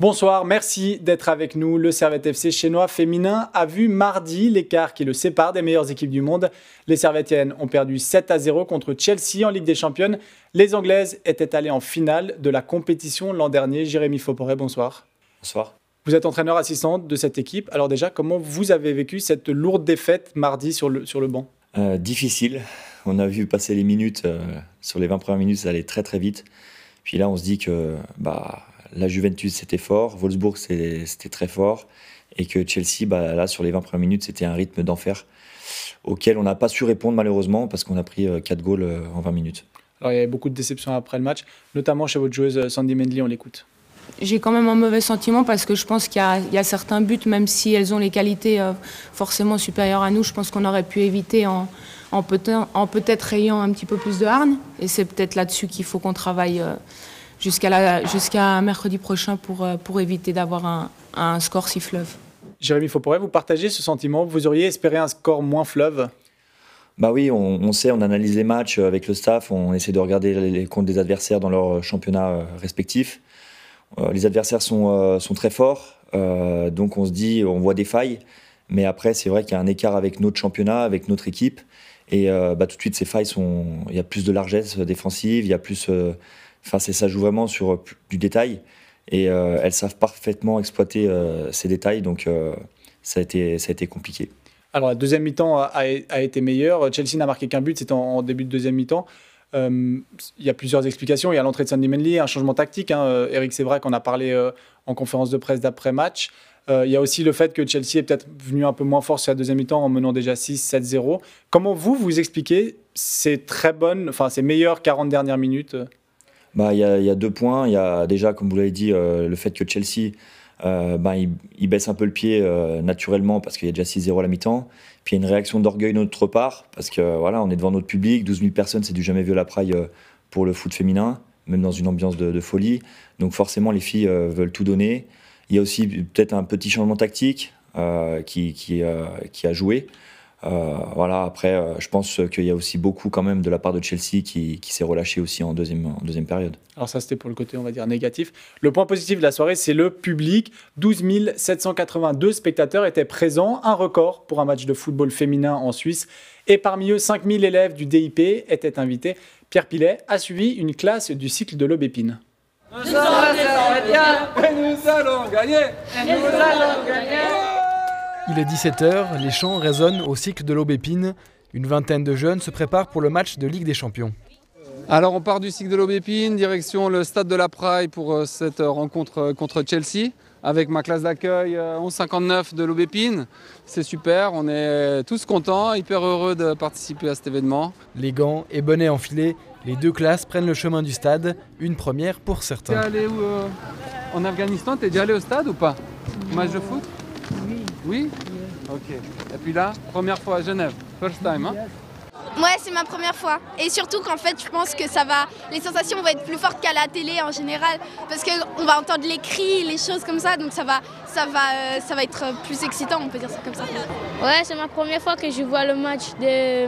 Bonsoir, merci d'être avec nous. Le Servette FC chinois féminin a vu mardi l'écart qui le sépare des meilleures équipes du monde. Les Servettiennes ont perdu 7 à 0 contre Chelsea en Ligue des Championnes. Les Anglaises étaient allées en finale de la compétition l'an dernier. Jérémy Fauporé, bonsoir. Bonsoir. Vous êtes entraîneur assistant de cette équipe. Alors déjà, comment vous avez vécu cette lourde défaite mardi sur le, sur le banc? Euh, Difficile. On a vu passer les minutes. Euh, sur les 20 premières minutes, ça allait très très vite. Puis là, on se dit que bah, la Juventus, c'était fort, Wolfsburg, c'était très fort, et que Chelsea, bah, là, sur les 20 premières minutes, c'était un rythme d'enfer auquel on n'a pas su répondre malheureusement parce qu'on a pris 4 euh, goals euh, en 20 minutes. Alors il y avait beaucoup de déceptions après le match, notamment chez votre joueuse euh, Sandy Mendley, on l'écoute. J'ai quand même un mauvais sentiment parce que je pense qu'il y, a certains buts, même si elles ont les qualités forcément supérieures à nous, je pense qu'on aurait pu éviter en, en peut-être ayant un petit peu plus de hargne. Et c'est peut-être là-dessus qu'il faut qu'on travaille jusqu'à mercredi prochain pour, euh, pour éviter d'avoir un, un, score si fleuve. Jérémy Fauporé, vous partagez ce sentiment? Vous auriez espéré un score moins fleuve? Bah oui, on, sait, on analyse les matchs avec le staff, on essaie de regarder les comptes des adversaires dans leurs championnats euh, respectifs. Euh, les adversaires sont, sont très forts, donc on se dit, on voit des failles, mais après c'est vrai qu'il y a un écart avec notre championnat, avec notre équipe, et bah, tout de suite ces failles sont, il y a plus de largesse défensive, il y a plus Enfin, ça joue vraiment sur euh, du détail. Et euh, elles savent parfaitement exploiter euh, ces détails. Donc, ça, a été, ça a été compliqué. Alors, la deuxième mi-temps a, été meilleure. Chelsea n'a marqué qu'un but, c'était en, début de deuxième mi-temps. il y a plusieurs explications. Il y a l'entrée de Sandy Manley, un changement tactique. Hein. Eric Sévrac en a parlé en conférence de presse d'après-match. il y a aussi le fait que Chelsea est peut-être venu un peu moins fort sur la deuxième mi-temps en menant déjà 6-7-0. Comment vous, vous expliquez ces très bonnes, enfin ces meilleures 40 dernières minutes bah, il y, a, y, a deux points. Il y a déjà, comme vous l'avez dit, euh, le fait que Chelsea euh, bah, il, baisse un peu le pied euh, naturellement parce qu'il y a déjà 6-0 à la mi-temps. Puis il y a une réaction d'orgueil de notre part parce que voilà, on est devant notre public, 12 000 personnes, c'est du jamais vu à la praille pour le foot féminin, même dans une ambiance de, folie. Donc forcément, les filles veulent tout donner. Il y a aussi peut-être un petit changement tactique qui, a joué. Euh, voilà, après, euh, je pense qu'il y a aussi beaucoup quand même de la part de Chelsea qui, s'est relâché aussi en deuxième, en deuxième période. Alors ça, c'était pour le côté, on va dire, négatif. Le point positif de la soirée, c'est le public. 12 782 spectateurs étaient présents, un record pour un match de football féminin en Suisse. Et parmi eux, 5000 élèves du DIP étaient invités. Pierre Pilet a suivi une classe du cycle de l'Aubépine. Nous nous allons gagner, nous allons gagner. Il est 17h, les chants résonnent au cycle de l'Aubépine. Une vingtaine de jeunes se préparent pour le match de Ligue des Champions. Alors on part du cycle de l'Aubépine, direction le stade de la Praille pour euh, cette euh, rencontre euh, contre Chelsea avec ma classe d'accueil 1159 de l'Aubépine. C'est super, on est tous contents, hyper heureux de participer à cet événement. Les gants et bonnets enfilés, les deux classes prennent le chemin du stade, une première pour certains. T'es allé où En Afghanistan, t'es déjà allé au stade ou pas? Match de foot? Oui? Ok. Et puis là, première fois à Genève, first time, hein? Ouais, c'est ma première fois. Et surtout qu'en fait, je pense que ça va, les sensations vont être plus fortes qu'à la télé en général, parce qu'on va entendre les cris, les choses comme ça, donc ça va, ça va, euh, ça va être plus excitant, on peut dire ça comme ça. Ouais, c'est ma première fois que je vois le match de,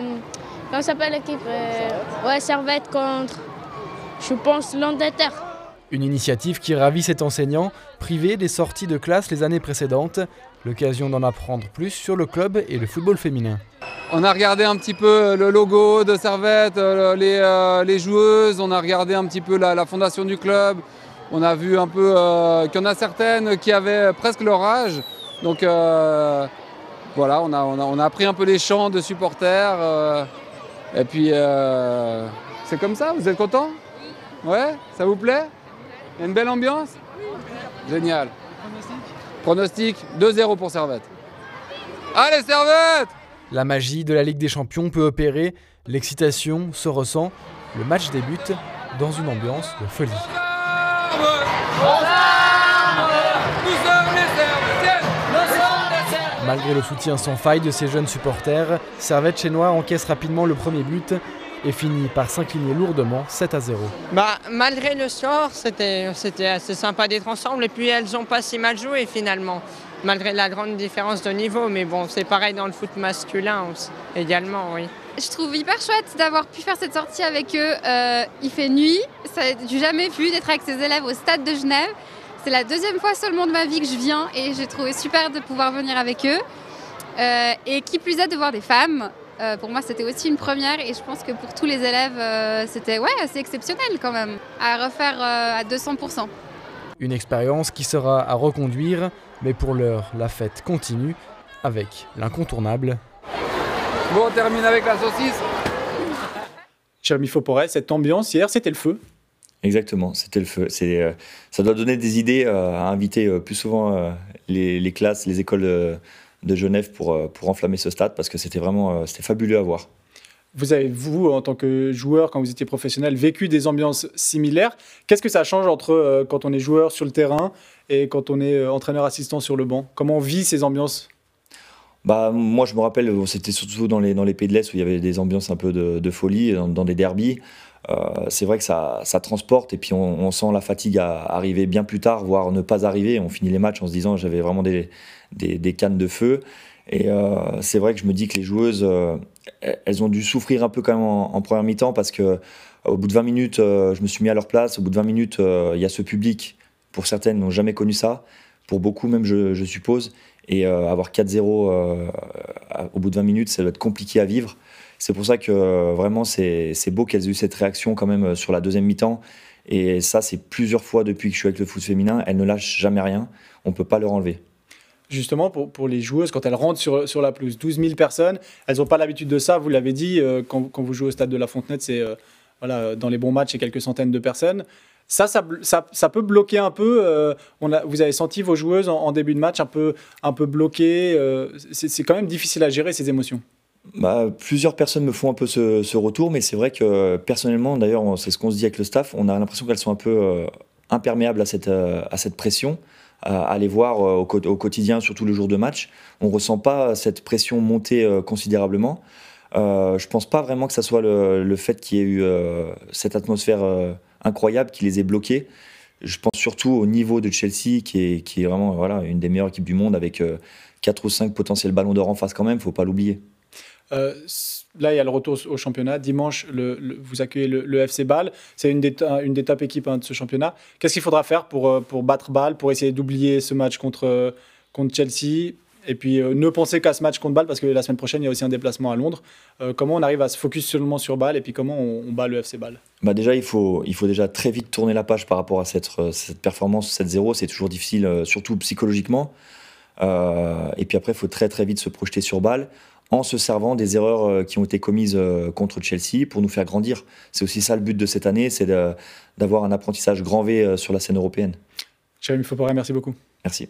comment s'appelle l'équipe euh, Ouais, Servette contre, je pense, l'Angleterre. Une initiative qui ravit cet enseignant, privé des sorties de classe les années précédentes. L'occasion d'en apprendre plus sur le club et le football féminin. On a regardé un petit peu le logo de Servette, euh, euh, les, joueuses, on a regardé un petit peu la, fondation du club. On a vu un peu euh, qu'il y en a certaines qui avaient presque leur âge. Donc voilà, on a, appris un peu les chants de supporters. et puis c'est comme ça, vous êtes content? Ouais, ça vous plaît? Une belle ambiance Génial. Pronostic 2-0 pour Servette. Allez Servette La magie de la Ligue des Champions peut opérer, l'excitation se ressent, le match débute dans une ambiance de folie. Malgré le soutien sans faille de ses jeunes supporters, Servette Chenois encaisse rapidement le premier but et finit par s'incliner lourdement 7 à 0. Bah, malgré le sort, c'était assez sympa d'être ensemble et puis elles ont pas si mal joué finalement, malgré la grande différence de niveau. Mais bon, c'est pareil dans le foot masculin également, oui. Je trouve hyper chouette d'avoir pu faire cette sortie avec eux. Euh, il fait nuit, ça n'a jamais vu d'être avec ses élèves au stade de Genève. C'est la deuxième fois seulement de ma vie que je viens et j'ai trouvé super de pouvoir venir avec eux. Euh, et qui plus est de voir des femmes. Euh, pour moi, c'était aussi une première et je pense que pour tous les élèves, euh, c'était ouais, assez exceptionnel quand même, à refaire à 200%. Une expérience qui sera à reconduire, mais pour l'heure, la fête continue avec l'incontournable. Bon, on termine avec la saucisse. Jérémy Fauporet, cette ambiance hier, c'était le feu. Exactement, c'était le feu. C'est, ça doit donner des idées à inviter plus souvent les, les, classes, les écoles de, Genève pour, pour enflammer ce stade parce que c'était vraiment c'était fabuleux à voir. Vous avez, vous, en tant que joueur, quand vous étiez professionnel, vécu des ambiances similaires. Qu'est-ce que ça change entre euh, quand on est joueur sur le terrain et quand on est euh, entraîneur assistant sur le banc? Comment on vit ces ambiances? Bah, moi, je me rappelle, c'était surtout dans les, dans les Pays de l'Est où il y avait des ambiances un peu de, de folie, dans, dans, des derbies. Euh, c'est vrai que ça, transporte et puis on, sent la fatigue à arriver bien plus tard, voire ne pas arriver. On finit les matchs en se disant j'avais vraiment des, cannes de feu. Et euh, c'est vrai que je me dis que les joueuses, euh, elles ont dû souffrir un peu quand même en, en première mi-temps parce que au bout de 20 minutes, je me suis mis à leur place. Au bout de 20 minutes, il y a ce public. Pour certaines, n'ont jamais connu ça. Pour beaucoup, même, je, je suppose. Et avoir 4-0 au bout de 20 minutes, ça doit être compliqué à vivre. C'est pour ça que vraiment, c'est beau qu'elles aient eu cette réaction quand même sur la deuxième mi-temps. Et ça, c'est plusieurs fois depuis que je suis avec le foot féminin. Elles ne lâchent jamais rien. On ne peut pas leur enlever justement pour, pour, les joueuses, quand elles rentrent sur, sur la pelouse. 12 000 personnes, elles n'ont pas l'habitude de ça, vous l'avez dit, euh, quand, quand, vous jouez au stade de la Fontenette, c'est euh, voilà, dans les bons matchs, c'est quelques centaines de personnes. Ça, ça, ça, ça peut bloquer un peu. Euh, vous avez senti vos joueuses en, début de match un peu, un peu bloquées. Euh, c'est quand même difficile à gérer ces émotions. Bah, plusieurs personnes me font un peu ce, retour, mais c'est vrai que personnellement, d'ailleurs, c'est ce qu'on se dit avec le staff, on a l'impression qu'elles sont un peu euh, imperméables à cette, à cette pression à les voir au, au, quotidien, surtout le jour de match. On ne ressent pas cette pression monter considérablement. Euh, je pense pas vraiment que ça soit le, le fait qu'il y ait eu euh, cette atmosphère euh, incroyable qui les ait bloqués. Je pense surtout au niveau de Chelsea, qui est, qui est vraiment voilà, une des meilleures équipes du monde, avec 4 ou 5 potentiels ballons d'or en face quand même, faut pas l'oublier. Là, il y a le retour au championnat. Dimanche, vous accueillez le, FC Bâle. C'est une, une, des top équipes hein, de ce championnat. Qu'est-ce qu'il faudra faire pour, pour battre Bâle, pour essayer d'oublier ce match contre, contre Chelsea? Et puis euh, ne pensez qu'à ce match contre Bâle parce que la semaine prochaine il y a aussi un déplacement à Londres. Euh, comment on arrive à se focus seulement sur Bâle et puis comment on, bat le FC Bâle? Bah Déjà il faut, déjà très vite tourner la page par rapport à cette, euh, cette performance 7-0. C'est toujours difficile, euh, surtout psychologiquement. Euh, et puis après il faut très très vite se projeter sur Bâle en se servant des erreurs qui ont été commises contre Chelsea pour nous faire grandir. C'est aussi ça le but de cette année, c'est d'avoir un apprentissage grand V sur la scène européenne. Jérémy Fauporet, merci beaucoup. Merci.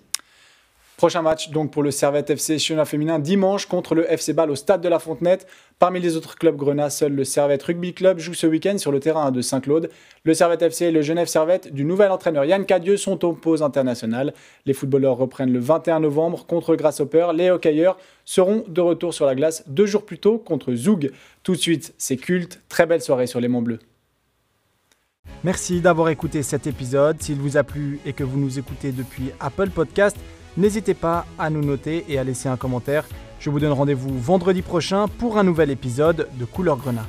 Prochain match donc pour le Servette FC Chiona féminin dimanche contre le FC Bâle au stade de la Fontenette. Parmi les autres clubs grenats, seul le Servette Rugby Club joue ce week-end sur le terrain de Saint-Claude. Le Servette FC et le Genève Servette du nouvel entraîneur Yann Cadieux sont en pause internationale. Les footballeurs reprennent le 21 novembre contre Grasshopper. Les hockeyeurs seront de retour sur la glace deux jours plus tôt contre Zoug. Tout de suite, c'est culte. Très belle soirée sur les Monts Bleus. Merci d'avoir écouté cet épisode. S'il vous a plu et que vous nous écoutez depuis Apple Podcast, N'hésitez pas à nous noter et à laisser un commentaire. Je vous donne rendez-vous vendredi prochain pour un nouvel épisode de Couleur Grenat.